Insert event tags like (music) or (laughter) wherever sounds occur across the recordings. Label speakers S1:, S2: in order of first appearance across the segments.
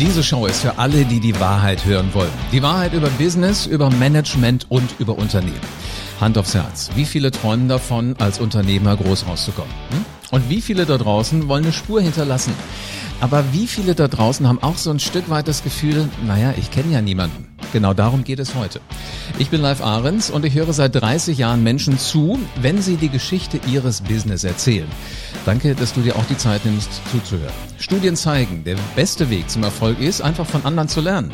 S1: Diese Show ist für alle, die die Wahrheit hören wollen. Die Wahrheit über Business, über Management und über Unternehmen. Hand aufs Herz. Wie viele träumen davon, als Unternehmer groß rauszukommen? Hm? Und wie viele da draußen wollen eine Spur hinterlassen? Aber wie viele da draußen haben auch so ein Stück weit das Gefühl, naja, ich kenne ja niemanden. Genau darum geht es heute. Ich bin Live Ahrens und ich höre seit 30 Jahren Menschen zu, wenn sie die Geschichte ihres Business erzählen. Danke, dass du dir auch die Zeit nimmst, zuzuhören. Studien zeigen, der beste Weg zum Erfolg ist, einfach von anderen zu lernen.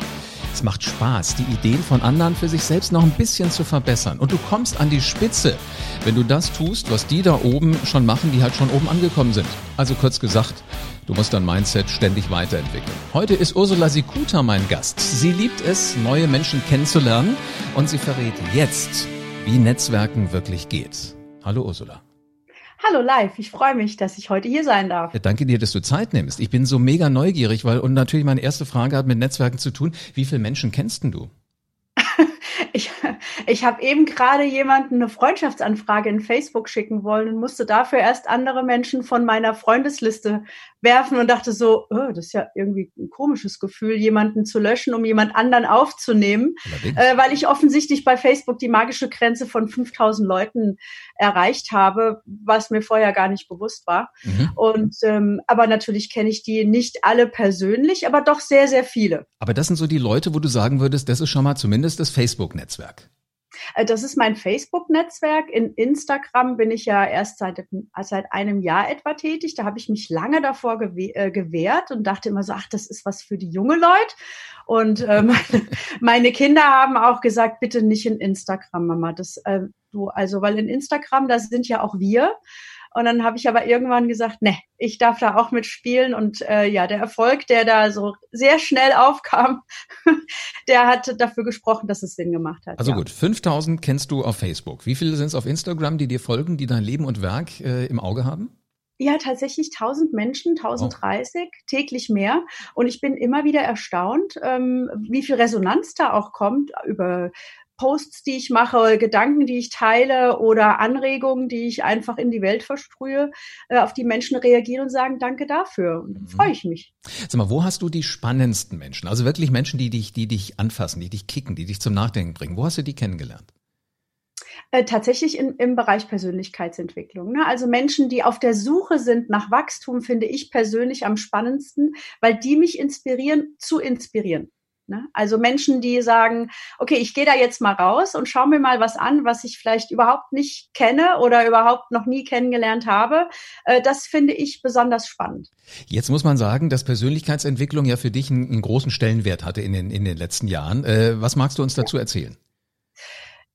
S1: Es macht Spaß, die Ideen von anderen für sich selbst noch ein bisschen zu verbessern. Und du kommst an die Spitze, wenn du das tust, was die da oben schon machen, die halt schon oben angekommen sind. Also kurz gesagt, Du musst dein Mindset ständig weiterentwickeln. Heute ist Ursula Sikuta mein Gast. Sie liebt es, neue Menschen kennenzulernen und sie verrät jetzt, wie Netzwerken wirklich geht. Hallo Ursula.
S2: Hallo live, ich freue mich, dass ich heute hier sein darf.
S1: Ja, danke dir, dass du Zeit nimmst. Ich bin so mega neugierig, weil und natürlich meine erste Frage hat mit Netzwerken zu tun. Wie viele Menschen kennst denn du? (laughs)
S2: ich, ich habe eben gerade jemanden eine Freundschaftsanfrage in Facebook schicken wollen und musste dafür erst andere Menschen von meiner Freundesliste werfen und dachte so, oh, das ist ja irgendwie ein komisches Gefühl, jemanden zu löschen, um jemand anderen aufzunehmen, äh, weil ich offensichtlich bei Facebook die magische Grenze von 5000 Leuten erreicht habe, was mir vorher gar nicht bewusst war. Mhm. Und ähm, aber natürlich kenne ich die nicht alle persönlich, aber doch sehr, sehr viele.
S1: Aber das sind so die Leute, wo du sagen würdest, das ist schon mal zumindest das Facebook-Netzwerk.
S2: Äh, das ist mein Facebook-Netzwerk. In Instagram bin ich ja erst seit, seit einem Jahr etwa tätig. Da habe ich mich lange davor äh, gewehrt und dachte immer so, ach, das ist was für die junge Leute. Und äh, (laughs) meine, meine, Kinder haben auch gesagt, bitte nicht in Instagram, Mama. Das, äh, du, also, weil in Instagram, da sind ja auch wir. Und dann habe ich aber irgendwann gesagt, ne, ich darf da auch mitspielen. Und äh, ja, der Erfolg, der da so sehr schnell aufkam, (laughs) der hat dafür gesprochen, dass es Sinn gemacht hat.
S1: Also
S2: ja.
S1: gut, 5000 kennst du auf Facebook. Wie viele sind es auf Instagram, die dir folgen, die dein Leben und Werk äh, im Auge haben?
S2: Ja, tatsächlich 1000 Menschen, 1030, oh. täglich mehr. Und ich bin immer wieder erstaunt, ähm, wie viel Resonanz da auch kommt über Posts, die ich mache, Gedanken, die ich teile oder Anregungen, die ich einfach in die Welt versprühe, äh, auf die Menschen reagieren und sagen, danke dafür. Und dann mhm. freue ich mich.
S1: Sag mal, wo hast du die spannendsten Menschen? Also wirklich Menschen, die dich, die dich anfassen, die dich kicken, die dich zum Nachdenken bringen. Wo hast du die kennengelernt?
S2: Äh, tatsächlich in, im Bereich Persönlichkeitsentwicklung. Ne? Also Menschen, die auf der Suche sind nach Wachstum, finde ich persönlich am spannendsten, weil die mich inspirieren, zu inspirieren. Ne? Also Menschen, die sagen, okay, ich gehe da jetzt mal raus und schaue mir mal was an, was ich vielleicht überhaupt nicht kenne oder überhaupt noch nie kennengelernt habe. Äh, das finde ich besonders spannend.
S1: Jetzt muss man sagen, dass Persönlichkeitsentwicklung ja für dich einen, einen großen Stellenwert hatte in den, in den letzten Jahren. Äh, was magst du uns dazu erzählen?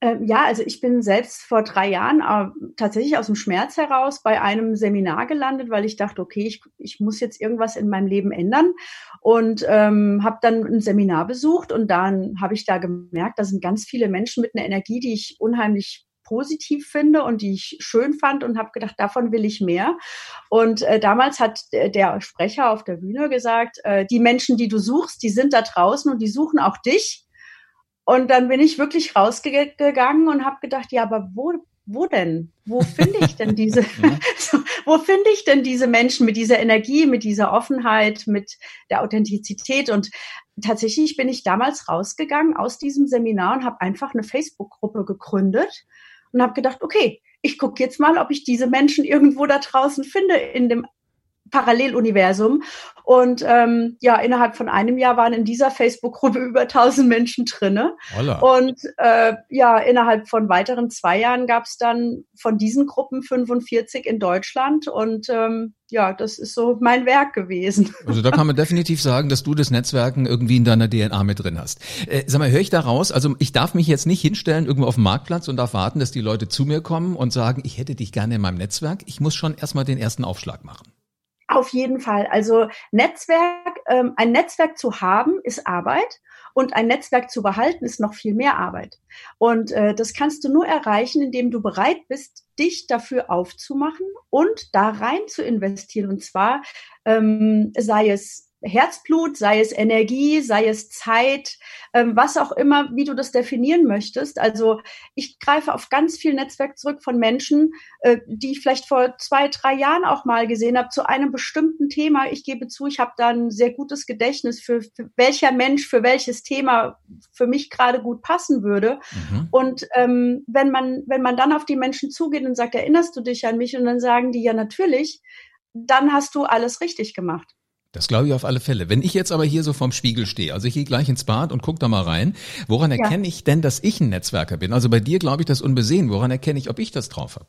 S2: Ähm, ja, also ich bin selbst vor drei Jahren äh, tatsächlich aus dem Schmerz heraus bei einem Seminar gelandet, weil ich dachte, okay, ich, ich muss jetzt irgendwas in meinem Leben ändern und ähm, habe dann ein Seminar besucht und dann habe ich da gemerkt, da sind ganz viele Menschen mit einer Energie, die ich unheimlich positiv finde und die ich schön fand und habe gedacht, davon will ich mehr. Und äh, damals hat der Sprecher auf der Bühne gesagt, äh, die Menschen, die du suchst, die sind da draußen und die suchen auch dich. Und dann bin ich wirklich rausgegangen und habe gedacht, ja, aber wo, wo denn? Wo finde ich denn diese, (laughs) (laughs) wo finde ich denn diese Menschen mit dieser Energie, mit dieser Offenheit, mit der Authentizität? Und tatsächlich bin ich damals rausgegangen aus diesem Seminar und habe einfach eine Facebook-Gruppe gegründet und habe gedacht, okay, ich gucke jetzt mal, ob ich diese Menschen irgendwo da draußen finde in dem Paralleluniversum. Und ähm, ja, innerhalb von einem Jahr waren in dieser Facebook-Gruppe (laughs) über 1000 Menschen drinne. Holla. Und äh, ja, innerhalb von weiteren zwei Jahren gab es dann von diesen Gruppen 45 in Deutschland. Und ähm, ja, das ist so mein Werk gewesen. (laughs)
S1: Also da kann man definitiv sagen, dass du das Netzwerken irgendwie in deiner DNA mit drin hast. Äh, sag mal, höre ich da raus? Also ich darf mich jetzt nicht hinstellen irgendwo auf dem Marktplatz und darf warten, dass die Leute zu mir kommen und sagen, ich hätte dich gerne in meinem Netzwerk. Ich muss schon erstmal den ersten Aufschlag machen.
S2: Auf jeden Fall. Also Netzwerk, ähm, ein Netzwerk zu haben, ist Arbeit und ein Netzwerk zu behalten, ist noch viel mehr Arbeit. Und äh, das kannst du nur erreichen, indem du bereit bist, dich dafür aufzumachen und da rein zu investieren. Und zwar ähm, sei es Herzblut, sei es Energie, sei es Zeit, ähm, was auch immer, wie du das definieren möchtest. Also ich greife auf ganz viel Netzwerk zurück von Menschen, äh, die ich vielleicht vor zwei, drei Jahren auch mal gesehen habe, zu einem bestimmten Thema. Ich gebe zu, ich habe da ein sehr gutes Gedächtnis für, für welcher Mensch für welches Thema für mich gerade gut passen würde. Mhm. Und ähm, wenn man, wenn man dann auf die Menschen zugeht und sagt, erinnerst du dich an mich? Und dann sagen die ja natürlich, dann hast du alles richtig gemacht.
S1: Das glaube ich auf alle Fälle. Wenn ich jetzt aber hier so vorm Spiegel stehe, also ich gehe gleich ins Bad und guck da mal rein, woran erkenne ja. ich denn, dass ich ein Netzwerker bin? Also bei dir glaube ich das unbesehen. Woran erkenne ich, ob ich das drauf habe?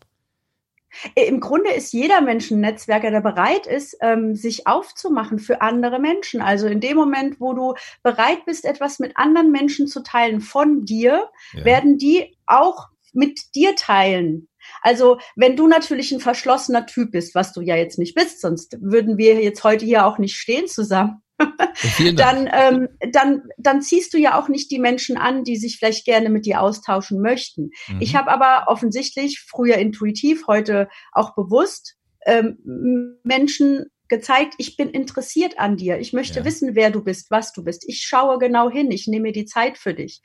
S2: Äh, Im Grunde ist jeder Mensch ein Netzwerker, der bereit ist, ähm, sich aufzumachen für andere Menschen. Also in dem Moment, wo du bereit bist, etwas mit anderen Menschen zu teilen von dir, ja. werden die auch mit dir teilen. Also wenn du natürlich ein verschlossener Typ bist, was du ja jetzt nicht bist, sonst würden wir jetzt heute hier auch nicht stehen zusammen. (laughs) dann, ähm, dann, dann ziehst du ja auch nicht die Menschen an, die sich vielleicht gerne mit dir austauschen möchten. Mhm. Ich habe aber offensichtlich früher intuitiv, heute auch bewusst ähm, Menschen gezeigt, ich bin interessiert an dir. Ich möchte ja. wissen, wer du bist, was du bist. Ich schaue genau hin. Ich nehme die Zeit für dich.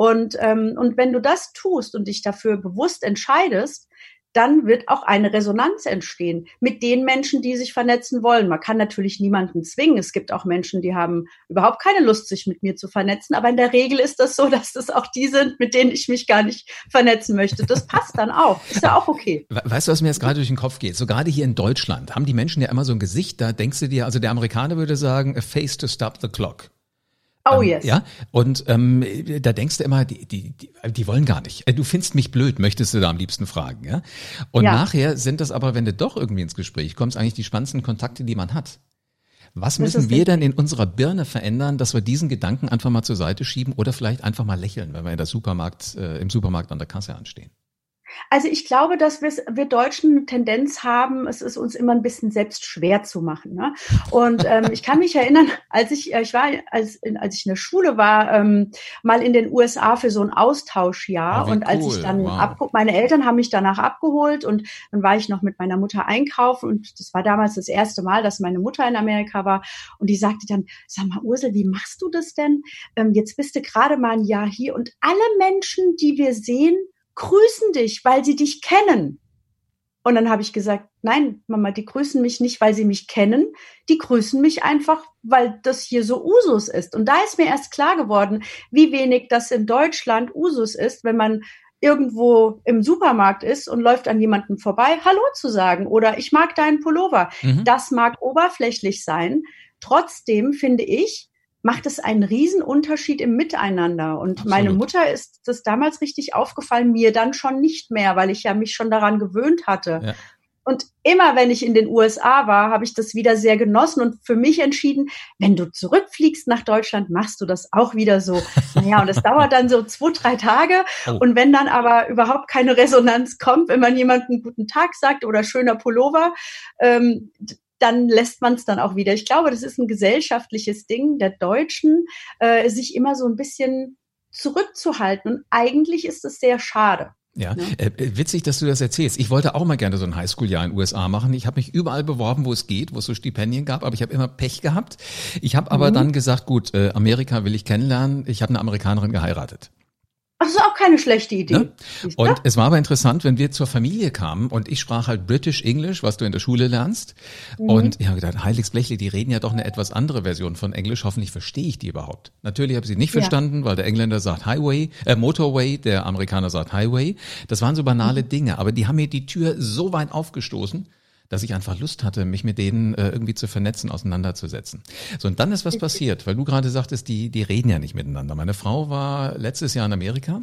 S2: Und, ähm, und wenn du das tust und dich dafür bewusst entscheidest, dann wird auch eine Resonanz entstehen mit den Menschen, die sich vernetzen wollen. Man kann natürlich niemanden zwingen. Es gibt auch Menschen, die haben überhaupt keine Lust, sich mit mir zu vernetzen. Aber in der Regel ist das so, (laughs) dass das auch die sind, mit denen ich mich gar nicht vernetzen möchte. Das passt dann auch. Ist ja auch okay.
S1: Weißt du, was mir jetzt gerade durch den Kopf geht? So gerade hier in Deutschland haben die Menschen ja immer so ein Gesicht, da denkst du dir, also der Amerikaner würde sagen, a face to stop the clock.
S2: Oh ähm, yes.
S1: Ja, und ähm, da denkst du immer, die, die, die, wollen gar nicht. Äh, du findest mich blöd, möchtest du da am liebsten fragen, ja? Und ja. nachher sind das aber, wenn du doch irgendwie ins Gespräch kommst, eigentlich die spannendsten Kontakte, die man hat. Was müssen wir denn in unserer Birne verändern, dass wir diesen Gedanken einfach mal zur Seite schieben oder vielleicht einfach mal lächeln, wenn wir in der Supermarkt, äh, im Supermarkt an der Kasse anstehen?
S2: Also ich glaube, dass wir, wir Deutschen eine Tendenz haben, es ist uns immer ein bisschen selbst schwer zu machen. Ne? Und ähm, ich kann mich erinnern, (laughs) als ich, äh, ich war, als, als ich in der Schule war, ähm, mal in den USA für so ein Austauschjahr. Oh, und als cool. ich dann wow. ab, meine Eltern haben mich danach abgeholt und dann war ich noch mit meiner Mutter einkaufen und das war damals das erste Mal, dass meine Mutter in Amerika war. Und die sagte dann, sag mal, Ursel, wie machst du das denn? Ähm, jetzt bist du gerade mal ein Jahr hier und alle Menschen, die wir sehen, grüßen dich, weil sie dich kennen. Und dann habe ich gesagt, nein, Mama, die grüßen mich nicht, weil sie mich kennen, die grüßen mich einfach, weil das hier so Usus ist. Und da ist mir erst klar geworden, wie wenig das in Deutschland Usus ist, wenn man irgendwo im Supermarkt ist und läuft an jemanden vorbei, Hallo zu sagen oder ich mag deinen Pullover. Mhm. Das mag oberflächlich sein. Trotzdem finde ich, macht es einen riesen Unterschied im Miteinander. Und Absolut. meine Mutter ist das damals richtig aufgefallen, mir dann schon nicht mehr, weil ich ja mich schon daran gewöhnt hatte. Ja. Und immer wenn ich in den USA war, habe ich das wieder sehr genossen und für mich entschieden, wenn du zurückfliegst nach Deutschland, machst du das auch wieder so. (laughs) Naja, und es dauert dann so zwei, drei Tage. Oh. Und wenn dann aber überhaupt keine Resonanz kommt, wenn man jemanden guten Tag sagt oder schöner Pullover, ähm, dann lässt man es dann auch wieder. Ich glaube, das ist ein gesellschaftliches Ding der Deutschen, äh, sich immer so ein bisschen zurückzuhalten. Und eigentlich ist es sehr schade.
S1: Ja, ja. Äh, äh, witzig, dass du das erzählst. Ich wollte auch mal gerne so ein Highschool-Jahr in den USA machen. Ich habe mich überall beworben, wo es geht, wo es so Stipendien gab, aber ich habe immer Pech gehabt. Ich habe aber mhm. dann gesagt, gut, äh, Amerika will ich kennenlernen. Ich habe eine Amerikanerin geheiratet.
S2: Das ist auch keine schlechte Idee. Ne?
S1: Und es war aber interessant, wenn wir zur Familie kamen und ich sprach halt British English, was du in der Schule lernst. Mhm. Und ich habe gedacht, Heiligs Blechle, die reden ja doch eine etwas andere Version von Englisch. Hoffentlich verstehe ich die überhaupt. Natürlich habe ich sie nicht ja. verstanden, weil der Engländer sagt Highway, äh, Motorway, der Amerikaner sagt Highway. Das waren so banale mhm. Dinge, aber die haben mir die Tür so weit aufgestoßen, dass ich einfach Lust hatte, mich mit denen äh, irgendwie zu vernetzen, auseinanderzusetzen. So, und dann ist was passiert, weil du gerade sagtest, die, die reden ja nicht miteinander. Meine Frau war letztes Jahr in Amerika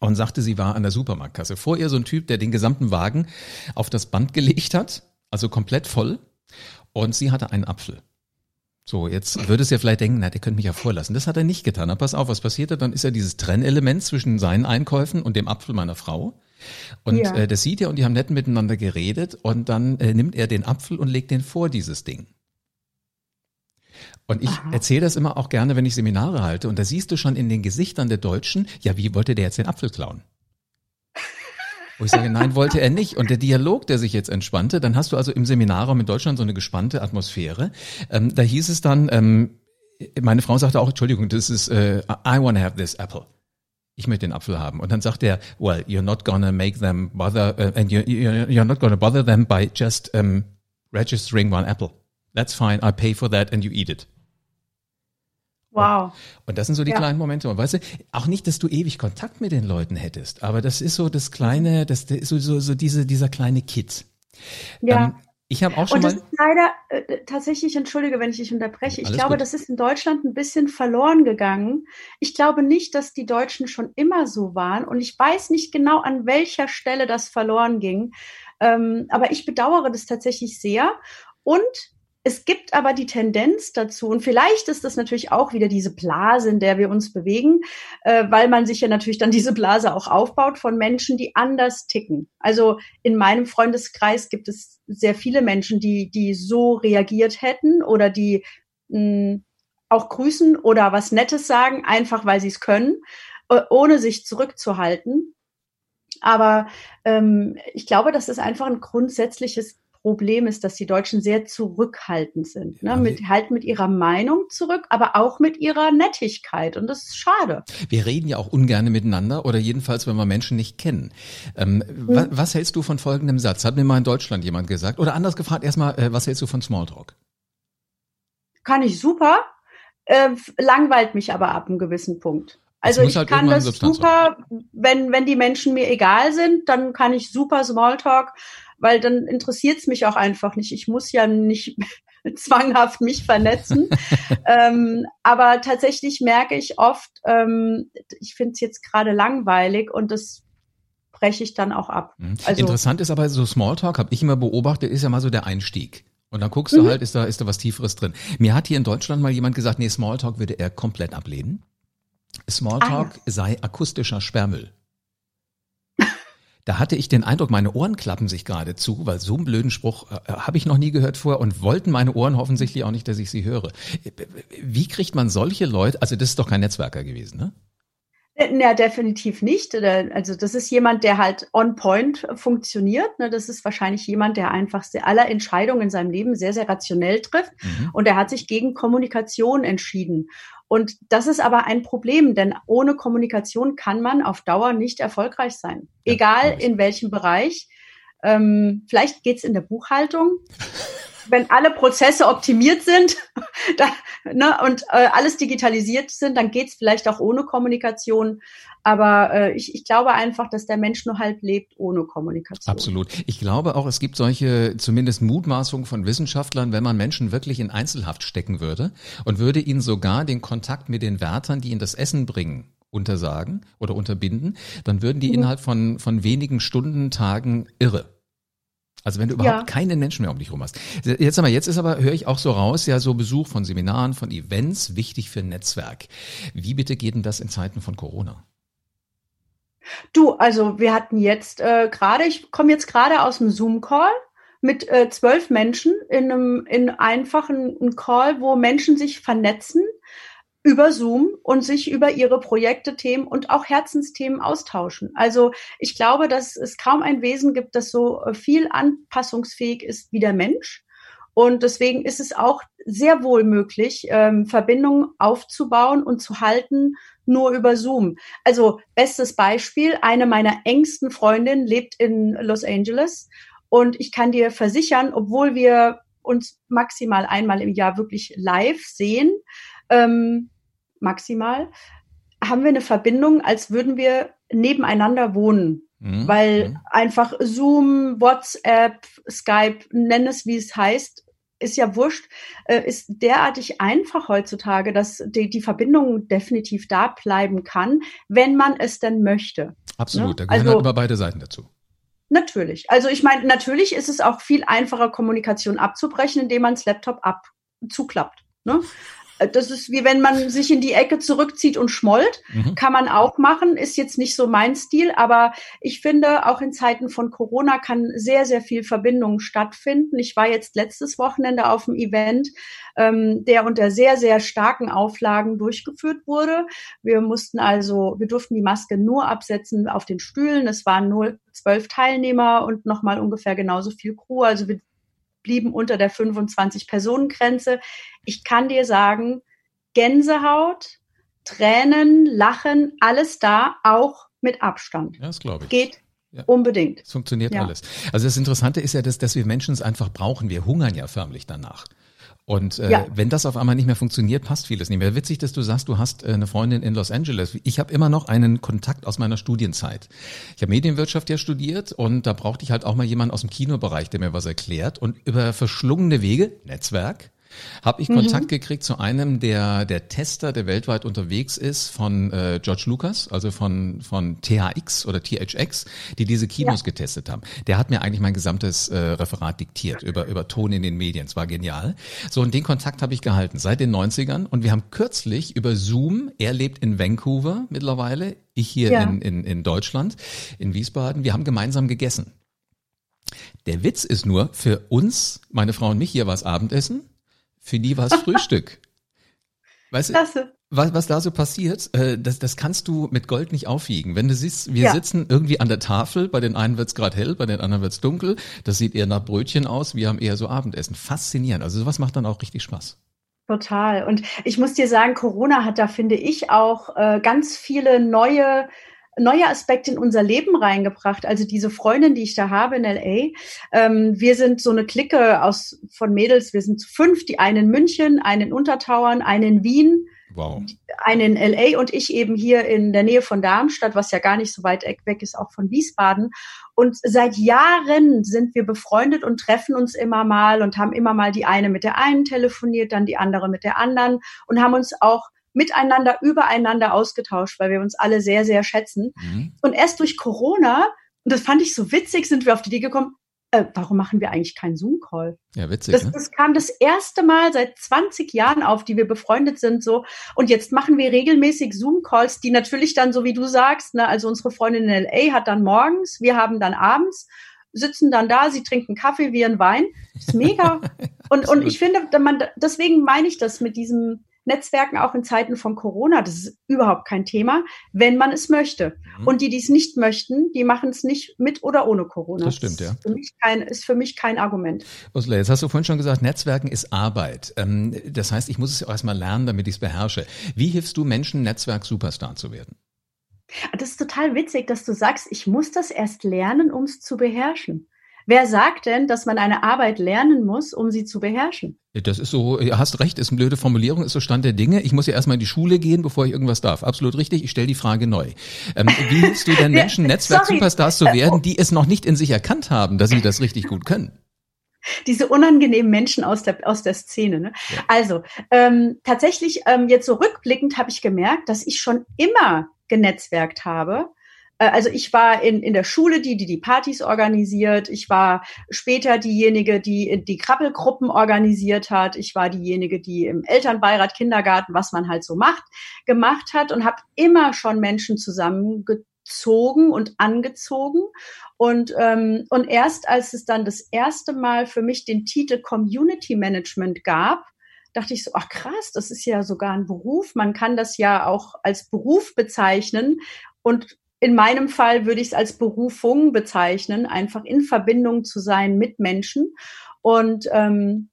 S1: und sagte, sie war an der Supermarktkasse. Vor ihr so ein Typ, der den gesamten Wagen auf das Band gelegt hat, also komplett voll, und sie hatte einen Apfel. So, jetzt würdest du ja vielleicht denken, na, der könnte mich ja vorlassen. Das hat er nicht getan. Aber pass auf, was passiert Dann ist ja dieses Trennelement zwischen seinen Einkäufen und dem Apfel meiner Frau. Und ja. äh, das sieht er und die haben nett miteinander geredet und dann äh, nimmt er den Apfel und legt den vor dieses Ding. Und ich erzähle das immer auch gerne, wenn ich Seminare halte. Und da siehst du schon in den Gesichtern der Deutschen, ja, wie wollte der jetzt den Apfel klauen? Wo ich sage, nein, wollte er nicht. Und der Dialog, der sich jetzt entspannte, dann hast du also im Seminarraum in Deutschland so eine gespannte Atmosphäre. Ähm, da hieß es dann, ähm, meine Frau sagte auch, Entschuldigung, das ist, äh, I want to have this apple. Ich möchte den Apfel haben. Und dann sagt er, well, you're not gonna make them bother, uh, and you're, you're not gonna bother them by just um, registering one apple. That's fine. I pay for that and you eat it.
S2: Wow.
S1: Und das sind so die ja. kleinen Momente. Und weißt du, auch nicht, dass du ewig Kontakt mit den Leuten hättest, aber das ist so das kleine, das ist so, so, so diese, dieser kleine Kit.
S2: Ja. Ähm,
S1: ich habe auch schon
S2: und
S1: das.
S2: Ist leider äh, tatsächlich, entschuldige, wenn ich dich unterbreche. Ich glaube, gut. das ist in Deutschland ein bisschen verloren gegangen. Ich glaube nicht, dass die Deutschen schon immer so waren. Und ich weiß nicht genau, an welcher Stelle das verloren ging. Ähm, aber ich bedauere das tatsächlich sehr. Und es gibt aber die Tendenz dazu, und vielleicht ist das natürlich auch wieder diese Blase, in der wir uns bewegen, äh, weil man sich ja natürlich dann (laughs) diese Blase auch aufbaut von Menschen, die anders ticken. Also in meinem Freundeskreis gibt es sehr viele Menschen, die, die so reagiert hätten oder die mh, hm, auch grüßen oder was Nettes sagen, einfach weil sie es können, äh, ohne sich zurückzuhalten. Aber ähm, ich glaube, das ist einfach ein grundsätzliches Problem ist, dass die Deutschen sehr zurückhaltend sind. Ne? Ja, mit, halt mit ihrer Meinung zurück, aber auch mit ihrer Nettigkeit. Und das ist schade.
S1: Wir reden ja auch ungern miteinander oder jedenfalls, wenn wir Menschen nicht kennen. Ähm, hm. was, was, hältst du von folgendem Satz? Hat mir mal in Deutschland jemand gesagt. Oder anders gefragt, erstmal, äh, was hältst du von Smalltalk?
S2: Kann ich super. Äh, langweilt mich aber ab einem gewissen Punkt. Also ich halt kann das super, wenn, wenn die Menschen mir egal sind, dann kann ich super Smalltalk weil dann interessiert es mich auch einfach nicht. Ich muss ja nicht (laughs) zwanghaft mich vernetzen. (laughs) ähm, aber tatsächlich merke ich oft, ähm, ich finde es jetzt gerade langweilig und das breche ich dann auch ab.
S1: Mhm. Also, Interessant ist aber so Smalltalk, habe ich immer beobachtet, ist ja mal so der Einstieg. Und dann guckst du mhm. halt, ist da, ist da was Tieferes drin. Mir hat hier in Deutschland mal jemand gesagt, nee, Smalltalk würde er komplett ablehnen. Smalltalk ah, sei akustischer Sperrmüll. Da hatte ich den Eindruck, meine Ohren klappen sich gerade zu, weil so einen blöden Spruch äh, habe ich noch nie gehört vorher und wollten meine Ohren offensichtlich auch nicht, dass ich sie höre. Wie kriegt man solche Leute, also das ist doch kein Netzwerker gewesen, ne?
S2: Ja, definitiv nicht. Also das ist jemand, der halt on point funktioniert. Ne? Das ist wahrscheinlich jemand, der einfach alle Entscheidungen in seinem Leben sehr, sehr rationell trifft. Mhm. Und er hat sich gegen Kommunikation entschieden. Und das ist aber ein Problem, denn ohne Kommunikation kann man auf Dauer nicht erfolgreich sein. Egal in welchem Bereich. Ähm, vielleicht geht's in der Buchhaltung. (laughs) Wenn alle Prozesse optimiert sind (laughs) da, ne, und äh, alles digitalisiert sind, dann geht's vielleicht auch ohne Kommunikation. Aber äh, ich, ich glaube einfach, dass der Mensch nur halb lebt ohne Kommunikation.
S1: Absolut. Ich glaube auch, es gibt solche zumindest Mutmaßungen von Wissenschaftlern, wenn man Menschen wirklich in Einzelhaft stecken würde und würde ihnen sogar den Kontakt mit den Wärtern, die ihnen das Essen bringen, untersagen oder unterbinden, dann würden die mhm. innerhalb von, von wenigen Stunden, Tagen irre. Also wenn du überhaupt ja. keinen Menschen mehr um dich rum hast. Jetzt aber, jetzt ist aber, höre ich auch so raus, ja, so Besuch von Seminaren, von Events, wichtig für ein Netzwerk. Wie bitte geht denn das in Zeiten von Corona?
S2: Du, also wir hatten jetzt äh, gerade, ich komme jetzt gerade aus dem Zoom-Call mit äh, zwölf Menschen in einem in einfachen Call, wo Menschen sich vernetzen über Zoom und sich über ihre Projekte, Themen und auch Herzensthemen austauschen. Also ich glaube, dass es kaum ein Wesen gibt, das so äh, viel anpassungsfähig ist wie der Mensch. Und deswegen ist es auch sehr wohl möglich, ähm, Verbindungen aufzubauen und zu halten nur über Zoom. Also bestes Beispiel, eine meiner engsten Freundinnen lebt in Los Angeles und ich kann dir versichern, obwohl wir uns maximal einmal im Jahr wirklich live sehen, ähm, maximal, haben wir eine Verbindung, als würden wir nebeneinander wohnen. Mhm. Weil mhm. einfach Zoom, WhatsApp, Skype, nenn es wie es heißt, ist ja wurscht, äh, ist derartig einfach heutzutage, dass die, die Verbindung definitiv da bleiben kann, wenn man es denn möchte.
S1: Absolut, ne? da gehören also, halt immer beide Seiten dazu.
S2: Natürlich. Also ich meine, natürlich ist es auch viel einfacher, Kommunikation abzubrechen, indem man das Laptop ab zuklappt. Ne? Äh, das ist wie wenn man sich in die Ecke zurückzieht und schmollt. Mhm. Kann man auch machen, ist jetzt nicht so mein Stil, aber ich finde, auch in Zeiten von Corona kann sehr, sehr viel Verbindung stattfinden. Ich war jetzt letztes Wochenende auf einem Event, ähm, der unter sehr, sehr starken Auflagen durchgeführt wurde. Wir mussten also, wir durften die Maske nur absetzen auf den Stühlen. Es waren nur zwölf Teilnehmer und nochmal ungefähr genauso viel Crew. Also wir blieben unter der 25-Personen-Grenze. Ich kann dir sagen, Gänsehaut, Tränen, Lachen, alles da, auch mit Abstand.
S1: Ja, das glaube ich.
S2: Geht ja. Unbedingt.
S1: Es funktioniert ja. alles. Also das Interessante ist ja, dass, dass wir Menschen es einfach brauchen. Wir hungern ja förmlich danach. Und äh, ja. wenn das auf einmal nicht mehr funktioniert, passt vieles nicht mehr. Witzig, dass du sagst, du hast äh, eine Freundin in Los Angeles. Ich habe immer noch einen Kontakt aus meiner Studienzeit. Ich habe Medienwirtschaft ja studiert und da brauchte ich halt auch mal jemanden aus dem Kinobereich, der mir was erklärt. Und über verschlungene Wege, Netzwerk, habe ich mhm. Kontakt gekriegt zu einem der, der Tester, der weltweit unterwegs ist, von äh, George Lucas, also von, von THX oder THX, die diese Kinos ja. getestet haben. Der hat mir eigentlich mein gesamtes äh, Referat diktiert über, über Ton in den Medien. Es war genial. So, und den Kontakt habe ich gehalten seit den 90ern und wir haben kürzlich über Zoom, er lebt in Vancouver mittlerweile, ich hier ja. in, in, in Deutschland, in Wiesbaden, wir haben gemeinsam gegessen. Der Witz ist nur, für uns, meine Frau und mich, hier war es Abendessen, für die war es Frühstück. (laughs) Weißt du, was, was da so passiert, äh, das, das kannst du mit Gold nicht aufwiegen. Wenn du siehst, wir ja. sitzen irgendwie an der Tafel, bei den einen wird's gerade hell, bei den anderen wird's dunkel, das sieht eher nach Brötchen aus, wir haben eher so Abendessen. Faszinierend. Also sowas macht dann auch richtig Spaß.
S2: Total. Und ich muss dir sagen, Corona hat da, finde ich, auch äh, ganz viele neue neue Aspekte in unser Leben reingebracht. Also diese Freundin, die ich da habe in LA, ähm, wir sind so eine Clique aus von Mädels. Wir sind zu fünf, die einen in München, einen in Untertauern, einen in Wien. Wow. Einen in LA und ich eben hier in der Nähe von Darmstadt, was ja gar nicht so weit weg ist, auch von Wiesbaden. Und seit Jahren sind wir befreundet und treffen uns immer mal und haben immer mal die eine mit der einen telefoniert, dann die andere mit der anderen und haben uns auch miteinander, übereinander ausgetauscht, weil wir uns alle sehr, sehr schätzen. Mhm. Und erst durch Corona, und das fand ich so witzig, sind wir auf die Idee gekommen, äh, warum machen wir eigentlich keinen Zoom-Call?
S1: Ja, witzig.
S2: Das,
S1: ne?
S2: das kam das erste Mal seit 20 Jahren auf, die wir befreundet sind, so. Und jetzt machen wir regelmäßig Zoom-Calls, die natürlich dann, so wie du sagst, ne, also unsere Freundin in LA hat dann morgens, wir haben dann abends, sitzen dann da, sie trinken Kaffee wie ein Wein. Das ist mega. (laughs) und, und ich finde, man, deswegen meine ich das mit diesem, Netzwerken auch in Zeiten von Corona. Das ist überhaupt kein Thema, wenn man es möchte. Mhm. Und die, die es nicht möchten, die machen es nicht mit oder ohne Corona.
S1: Das stimmt, ja.
S2: Ist für mich kein, ist für mich kein Argument.
S1: Ursula, jetzt hast du vorhin schon gesagt, Netzwerken ist Arbeit. Ähm, das heißt, ich muss es auch erstmal lernen, damit ich es beherrsche. Wie hilfst du Menschen, Netzwerk-Superstar zu werden?
S2: Das ist total witzig, dass du sagst, ich muss das erst lernen, um es zu beherrschen. Wer sagt denn, dass man eine Arbeit lernen muss, um sie zu beherrschen?
S1: Das ist so, du hast recht, ist eine blöde Formulierung, ist so Stand der Dinge. Ich muss ja erstmal in die Schule gehen, bevor ich irgendwas darf. Absolut richtig, ich stelle die Frage neu. Ähm, wie hilfst du denn (laughs) Menschen, Netzwerk-Superstars zu werden, die es noch nicht in sich erkannt haben, dass sie das richtig gut können?
S2: diese unangenehmen Menschen aus der aus der Szene. Ne? Ja. Also ähm, tatsächlich ähm, jetzt so rückblickend habe ich gemerkt, dass ich schon immer genetzwerkt habe also ich war in, in der Schule die, die die Partys organisiert. Ich war später diejenige, die die Krabbelgruppen organisiert hat. Ich war diejenige, die im Elternbeirat, Kindergarten, was man halt so macht, gemacht hat und habe immer schon Menschen zusammengezogen und angezogen. Und, ähm, und erst als es dann das erste Mal für mich den Titel Community Management gab, dachte ich so, ach krass, das ist ja sogar ein Beruf. Man kann das ja auch als Beruf bezeichnen. Und in meinem Fall würde ich es als Berufung bezeichnen, einfach in Verbindung zu sein mit Menschen. Und ähm,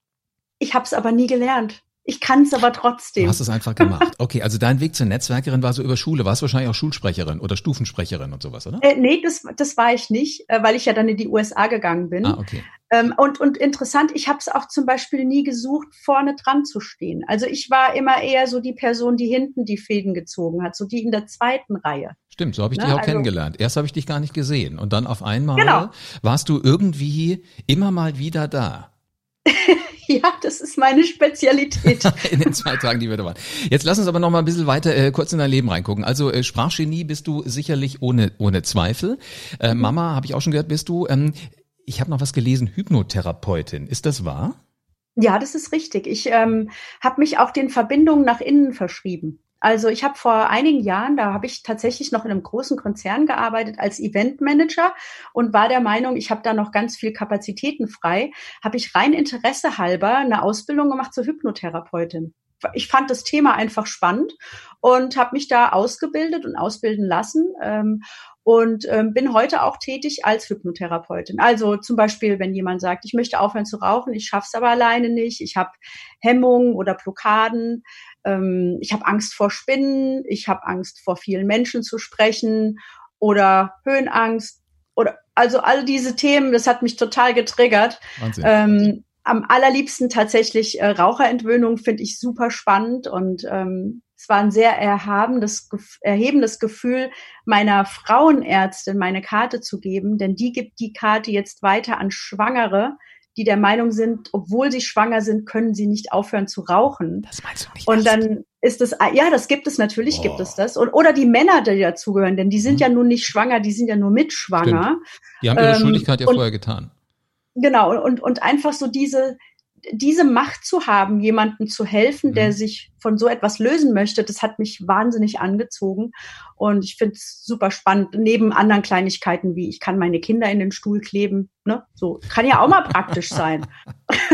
S2: ich habe es aber nie gelernt. Ich kann es aber trotzdem.
S1: Du hast es einfach gemacht. (laughs) Okay, also dein Weg zur Netzwerkerin war so über Schule. Warst wahrscheinlich auch Schulsprecherin oder Stufensprecherin und sowas, oder?
S2: Äh, nee, das, das war ich nicht, äh, weil ich ja dann in die USA gegangen bin.
S1: Ah, okay.
S2: Ähm, und, und interessant, ich habe es auch zum Beispiel nie gesucht, vorne dran zu stehen. Also ich war immer eher so die Person, die hinten die Fäden gezogen hat, so die in der zweiten Reihe.
S1: Stimmt, so habe ich ne? dich auch also, kennengelernt. Erst habe ich dich gar nicht gesehen und dann auf einmal genau. warst du irgendwie immer mal wieder da. (laughs)
S2: Ja, das ist meine Spezialität. (laughs)
S1: in den zwei Tagen, die wir da waren. Jetzt lass uns aber noch mal ein bisschen weiter äh, kurz in dein Leben reingucken. Also äh, Sprachgenie bist du sicherlich ohne ohne Zweifel. Äh, mhm. Mama, habe ich auch schon gehört, bist du. Ähm, ich habe noch was gelesen, Hypnotherapeutin. Ist das wahr?
S2: Ja, das ist richtig. Ich ähm, habe mich auch den Verbindungen nach innen verschrieben. Also ich habe vor einigen Jahren, da habe ich tatsächlich noch in einem großen Konzern gearbeitet als Eventmanager und war der Meinung, ich habe da noch ganz viel Kapazitäten frei, habe ich rein Interesse halber eine Ausbildung gemacht zur Hypnotherapeutin. Ich fand das Thema einfach spannend und habe mich da ausgebildet und ausbilden lassen. Ähm, und ähm, bin heute auch tätig als Hypnotherapeutin. Also zum Beispiel, wenn jemand sagt, ich möchte aufhören zu rauchen, ich schaff's aber alleine nicht, ich habe Hemmungen oder Blockaden, ähm, ich habe Angst vor Spinnen, ich habe Angst vor vielen Menschen zu sprechen oder Höhenangst oder also all diese Themen, das hat mich total getriggert. Ähm, am allerliebsten tatsächlich äh, Raucherentwöhnung finde ich super spannend und ähm, es war ein sehr erhabendes, erhebendes Gefühl, meiner Frauenärztin meine Karte zu geben, denn die gibt die Karte jetzt weiter an Schwangere, die der Meinung sind, obwohl sie schwanger sind, können sie nicht aufhören zu rauchen. Das meinst du nicht. Und dann ist es, ja, das gibt es natürlich, oh. gibt es das. Und, oder die Männer, die dazugehören, denn die sind mhm. ja nun nicht schwanger, die sind ja nur mitschwanger.
S1: Stimmt. Die haben ihre ähm, Schuldigkeit ja und, vorher getan.
S2: Genau, und, und einfach so diese, diese Macht zu haben, jemandem zu helfen, der mhm. sich von so etwas lösen möchte, das hat mich wahnsinnig angezogen. Und ich finde es super spannend, neben anderen Kleinigkeiten wie ich kann meine Kinder in den Stuhl kleben. Ne? So kann ja auch mal praktisch sein. (laughs)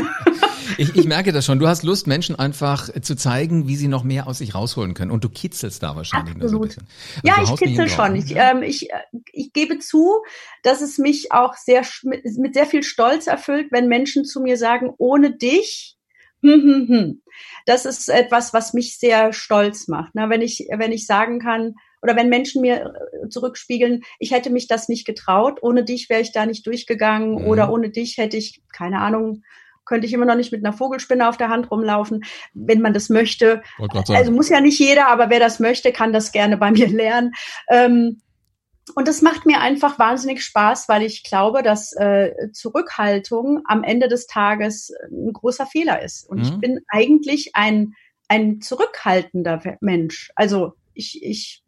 S1: Ich, ich merke das schon. Du hast Lust, Menschen einfach zu zeigen, wie sie noch mehr aus sich rausholen können. Und du kitzelst da wahrscheinlich
S2: Absolut. so ein bisschen. Also ja, ich kitzel schon. Ich, ähm, ich, äh, ich gebe zu, dass es mich auch sehr mit sehr viel Stolz erfüllt, wenn Menschen zu mir sagen, ohne dich, hm, hm, hm. Das ist etwas, was mich sehr stolz macht. Ne? Wenn ich, wenn ich sagen kann, oder wenn Menschen mir äh, zurückspiegeln, ich hätte mich das nicht getraut, ohne dich wäre ich da nicht durchgegangen mhm. oder ohne dich hätte ich, keine Ahnung, könnte ich immer noch nicht mit einer Vogelspinne auf der Hand rumlaufen, wenn man das möchte. Also muss ja nicht jeder, aber wer das möchte, kann das gerne bei (laughs) mir lernen. Ähm, und das macht mir einfach wahnsinnig Spaß, weil ich glaube, dass äh, Zurückhaltung am Ende des Tages ein großer Fehler ist. Und mhm. ich bin eigentlich ein, ein zurückhaltender Mensch. Also ich, ich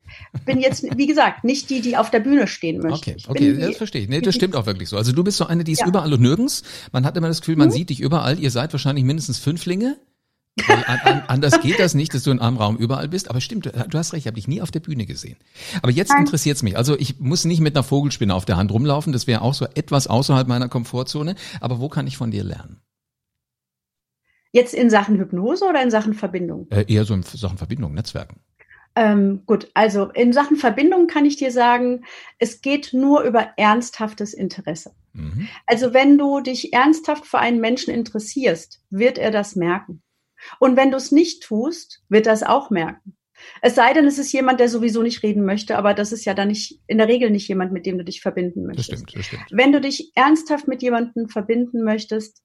S2: bin jetzt, wie gesagt, nicht die, die auf der Bühne stehen möchte.
S1: Okay, okay, die, das verstehe ich. Nee, das stimmt auch wirklich so. Also du bist so eine, die ist ja. überall und nirgends. Man hat immer das Gefühl, man mhm. sieht dich überall. Ihr seid wahrscheinlich mindestens Fünflinge. Weil an, an, anders geht das nicht, dass du in einem Raum überall bist. Aber stimmt, du hast recht, ich habe dich nie auf der Bühne gesehen. Aber jetzt interessiert es mich. Also ich muss nicht mit einer Vogelspinne auf der Hand rumlaufen. Das wäre auch so etwas außerhalb meiner Komfortzone. Aber wo kann ich von dir lernen?
S2: Jetzt in Sachen Hypnose oder in Sachen Verbindung?
S1: Äh, eher so in Sachen Verbindung, Netzwerken.
S2: Ähm, gut, also in Sachen Verbindung kann ich dir sagen, es geht nur über ernsthaftes Interesse. Mhm. Also wenn du dich ernsthaft für einen Menschen interessierst, wird er das merken. Und wenn du es nicht tust, wird er es auch merken. Es sei denn, es ist jemand, der sowieso nicht reden möchte, aber das ist ja dann nicht, in der Regel nicht jemand, mit dem du dich verbinden möchtest. Das stimmt, das stimmt. Wenn du dich ernsthaft mit jemandem verbinden möchtest,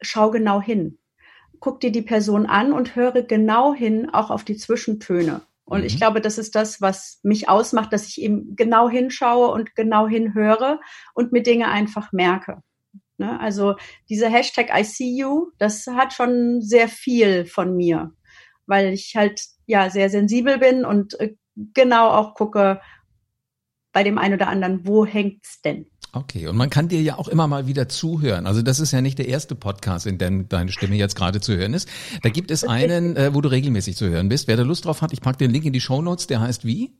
S2: schau genau hin guck dir die Person an und höre genau hin, auch auf die Zwischentöne. Und mhm. ich glaube, das ist das, was mich ausmacht, dass ich eben genau hinschaue und genau hinhöre und mir Dinge einfach merke. Ne? Also diese Hashtag I see you, das hat schon sehr viel von mir, weil ich halt ja sehr sensibel bin und äh, genau auch gucke bei dem einen oder anderen, wo hängt's denn?
S1: Okay, und man kann dir ja auch immer mal wieder zuhören. Also das ist ja nicht der erste Podcast, in dem deine Stimme jetzt gerade zu hören ist. Da gibt es einen, äh, wo du regelmäßig zu hören bist. Wer da Lust drauf hat, ich packe den Link in die Show Notes. Der heißt wie?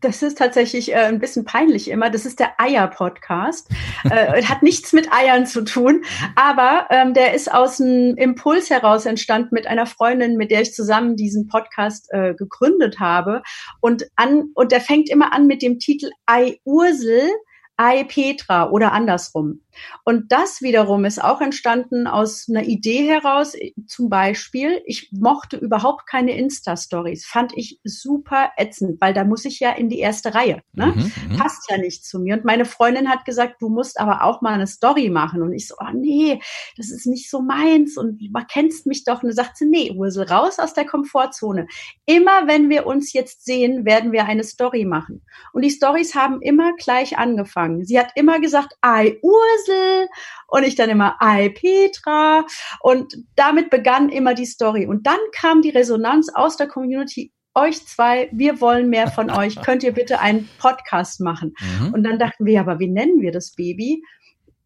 S2: Das ist tatsächlich äh, ein bisschen peinlich immer. Das ist der Eier-Podcast. äh, (laughs) hat nichts mit Eiern zu tun, aber ähm, der ist aus einem Impuls heraus entstanden mit einer Freundin, mit der ich zusammen diesen Podcast äh, gegründet habe. Und an und der fängt immer an mit dem Titel Ei Ursel Ei Petra oder andersrum. Und das wiederum ist auch entstanden aus einer Idee heraus. Zum Beispiel, ich mochte überhaupt keine Insta-Stories. Fand ich super ätzend, weil da muss ich ja in die erste Reihe. Ne? Mhm, mhm, Passt ja nicht zu mir. Und meine Freundin hat gesagt, du musst aber auch mal eine Story machen. Und ich so, oh nee, das ist nicht so meins. Und du kennst mich doch. Und dann sagt sie, nee, Ursel, raus aus der Komfortzone. Immer wenn wir uns jetzt sehen, werden wir eine Story machen. Und die Stories haben immer gleich angefangen. Sie hat immer gesagt, ei, Ursel, Ursel und ich dann immer Ei Petra und damit begann immer die Story und dann kam die Resonanz aus der Community euch zwei, wir wollen mehr von (laughs) euch. Könnt ihr bitte einen Podcast machen? Mhm. Und dann dachten wir, aber wie nennen wir das Baby?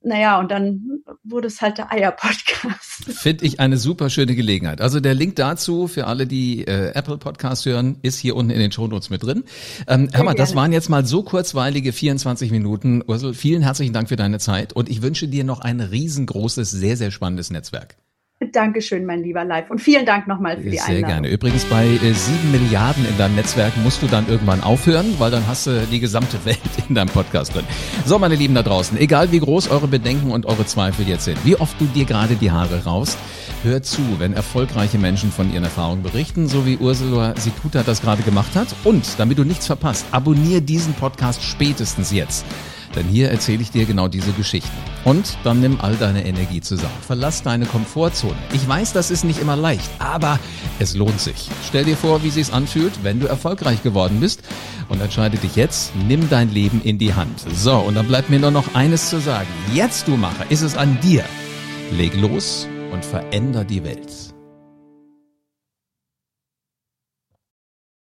S2: naja, und dann wurde es halt der Eier-Podcast.
S1: Finde ich eine super schöne Gelegenheit. Also der Link dazu für alle, die äh, Apple Podcast hören, ist hier unten in den Shownotes mit drin. Ähm, mal, das waren jetzt mal so kurzweilige 24 Minuten. Ursel, vielen herzlichen Dank für deine Zeit und ich wünsche dir noch ein riesengroßes, sehr, sehr spannendes Netzwerk.
S2: Dankeschön, mein lieber Live. Und vielen Dank nochmal für die
S1: Sehr
S2: Einladung.
S1: gerne. Übrigens, bei äh, sieben Milliarden in deinem Netzwerk musst du dann irgendwann aufhören, weil dann hast du die gesamte Welt in deinem Podcast drin. So, meine Lieben da draußen, egal wie groß eure Bedenken und eure Zweifel jetzt sind, wie oft du dir gerade die Haare raust, hör zu, wenn erfolgreiche Menschen von ihren Erfahrungen berichten, so wie Ursula Sikuta das gerade gemacht hat. Und damit du nichts verpasst, abonniere diesen Podcast spätestens jetzt. Denn hier erzähle ich dir genau diese Geschichten. Und dann nimm all deine Energie zusammen. Verlass deine Komfortzone. Ich weiß, das ist nicht immer leicht, aber es lohnt sich. Stell dir vor, wie sich's anfühlt, wenn du erfolgreich geworden bist und entscheide dich jetzt, nimm dein Leben in die Hand. So, und dann bleibt mir nur noch eines zu sagen. Jetzt, du Macher, ist es an dir. Leg los und veränder die Welt.